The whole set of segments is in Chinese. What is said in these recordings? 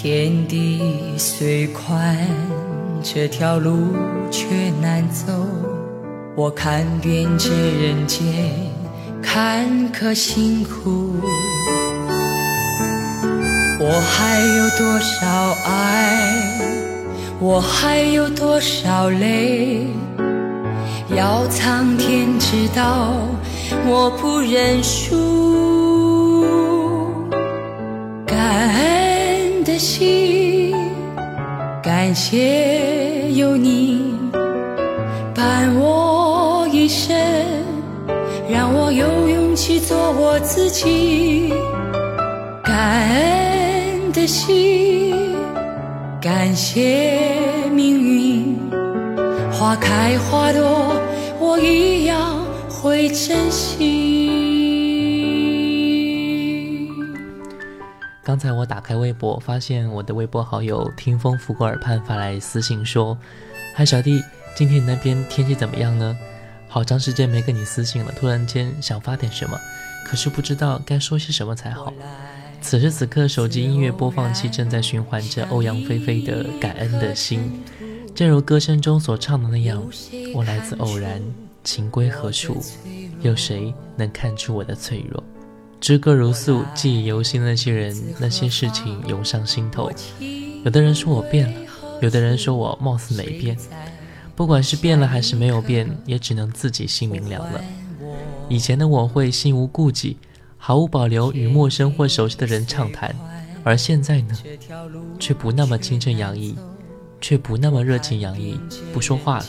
天地虽宽，这条路却难走。我看遍这人间坎坷辛苦，我还有多少爱？我还有多少泪？要苍天知道，我不认输。的心，感谢有你伴我一生，让我有勇气做我自己。感恩的心，感谢命运，花开花落，我一样会珍惜。刚才我打开微博，发现我的微博好友听风拂过耳畔发来私信说：“嗨，小弟，今天你那边天气怎么样呢？好长时间没跟你私信了，突然间想发点什么，可是不知道该说些什么才好。”此时此刻，手机音乐播放器正在循环着欧阳菲菲的《感恩的心》，正如歌声中所唱的那样：“我来自偶然，情归何处？有谁能看出我的脆弱？”知歌如诉，记忆犹新那些人、那些事情涌上心头。有的人说我变了，有的人说我貌似没变。不管是变了还是没有变，也只能自己心明了了。以前的我会心无顾忌，毫无保留与陌生或熟悉的人畅谈，而现在呢，却不那么青春洋溢，却不那么热情洋溢，不说话了。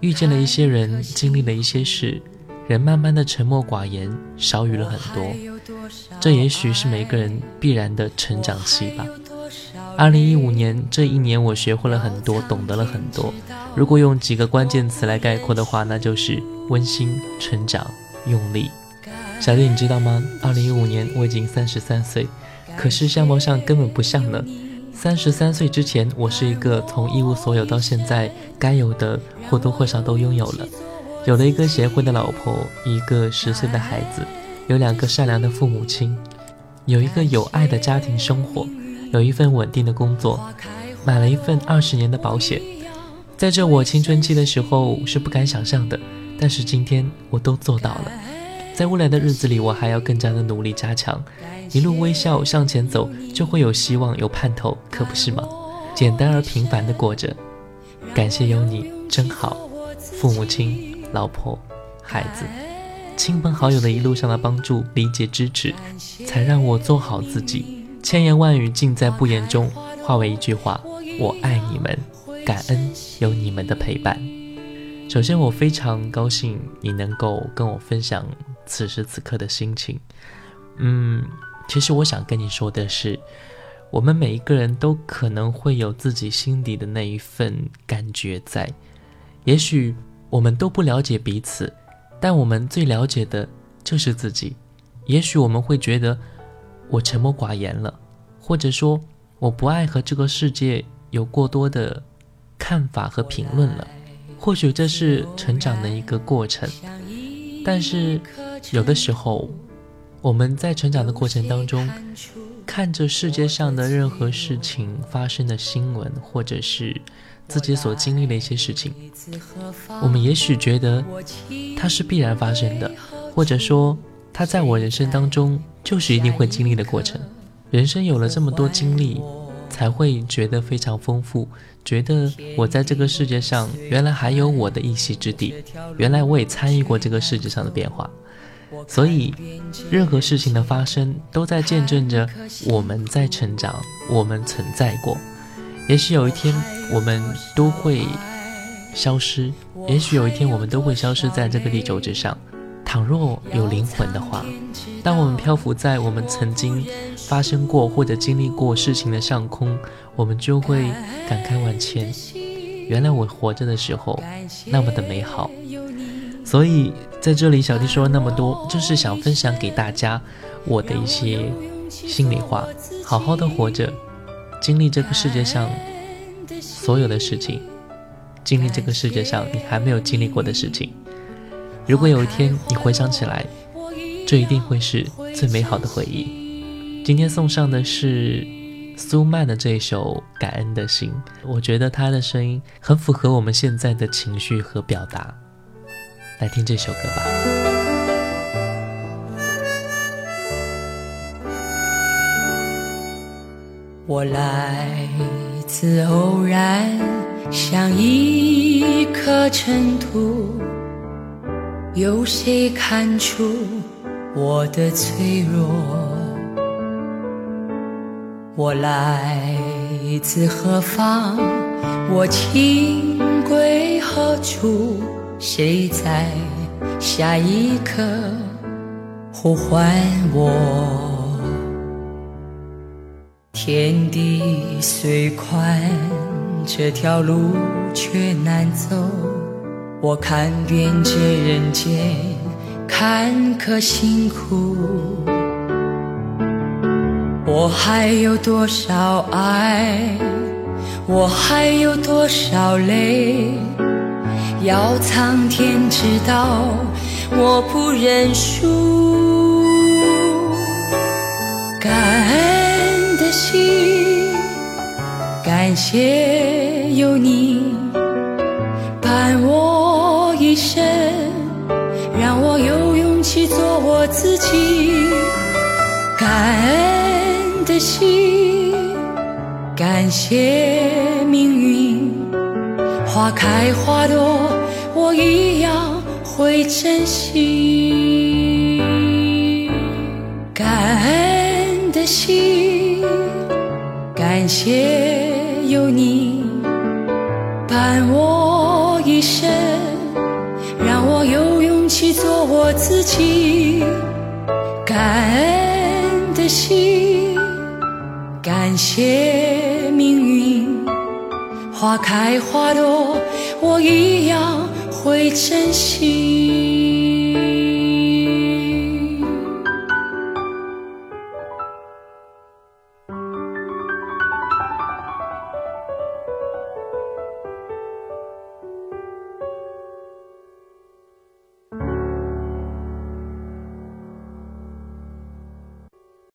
遇见了一些人，经历了一些事。人慢慢的沉默寡言，少语了很多，这也许是每个人必然的成长期吧。二零一五年这一年，我学会了很多，懂得了很多。如果用几个关键词来概括的话，那就是温馨、成长、用力。小丽，你知道吗？二零一五年我已经三十三岁，可是相貌上根本不像呢。三十三岁之前，我是一个从一无所有到现在该有的或多或少都拥有了。有了一个贤惠的老婆，一个十岁的孩子，有两个善良的父母亲，有一个有爱的家庭生活，有一份稳定的工作，买了一份二十年的保险。在这我青春期的时候是不敢想象的，但是今天我都做到了。在未来的日子里，我还要更加的努力加强，一路微笑向前走，就会有希望有盼头，可不是吗？简单而平凡的过着，感谢有你真好，父母亲。老婆、孩子、亲朋好友的一路上的帮助、理解、支持，才让我做好自己。千言万语尽在不言中，化为一句话：我爱你们，感恩有你们的陪伴。首先，我非常高兴你能够跟我分享此时此刻的心情。嗯，其实我想跟你说的是，我们每一个人都可能会有自己心底的那一份感觉在，也许。我们都不了解彼此，但我们最了解的就是自己。也许我们会觉得我沉默寡言了，或者说我不爱和这个世界有过多的看法和评论了。或许这是成长的一个过程，但是有的时候我们在成长的过程当中，看着世界上的任何事情发生的新闻，或者是。自己所经历的一些事情，我们也许觉得它是必然发生的，或者说它在我人生当中就是一定会经历的过程。人生有了这么多经历，才会觉得非常丰富，觉得我在这个世界上原来还有我的一席之地，原来我也参与过这个世界上的变化。所以，任何事情的发生都在见证着我们在成长，我们存在过。也许有一天我们都会消失，也许有一天我们都会消失在这个地球之上。倘若有灵魂的话，当我们漂浮在我们曾经发生过或者经历过事情的上空，我们就会感慨万千。原来我活着的时候那么的美好。所以在这里，小弟说了那么多，就是想分享给大家我的一些心里话。好好的活着，经历这个世界上所有的事情，经历这个世界上你还没有经历过的事情。如果有一天你回想起来，这一定会是最美好的回忆。今天送上的是苏曼的这一首《感恩的心》，我觉得她的声音很符合我们现在的情绪和表达。来听这首歌吧。我来自偶然，像一颗尘土，有谁看出我的脆弱？我来自何方？我情归何处？谁在下一刻呼唤我？天地虽宽，这条路却难走。我看遍这人间坎坷辛苦，我还有多少爱？我还有多少泪？要苍天知道，我不认输。感恩的心，感谢有你伴我一生，让我有勇气做我自己。感恩的心，感谢命运。花开花落，我一样会珍惜。感恩的心，感谢有你伴我一生，让我有勇气做我自己。感恩的心，感谢命运。花开花落，我一样会珍惜。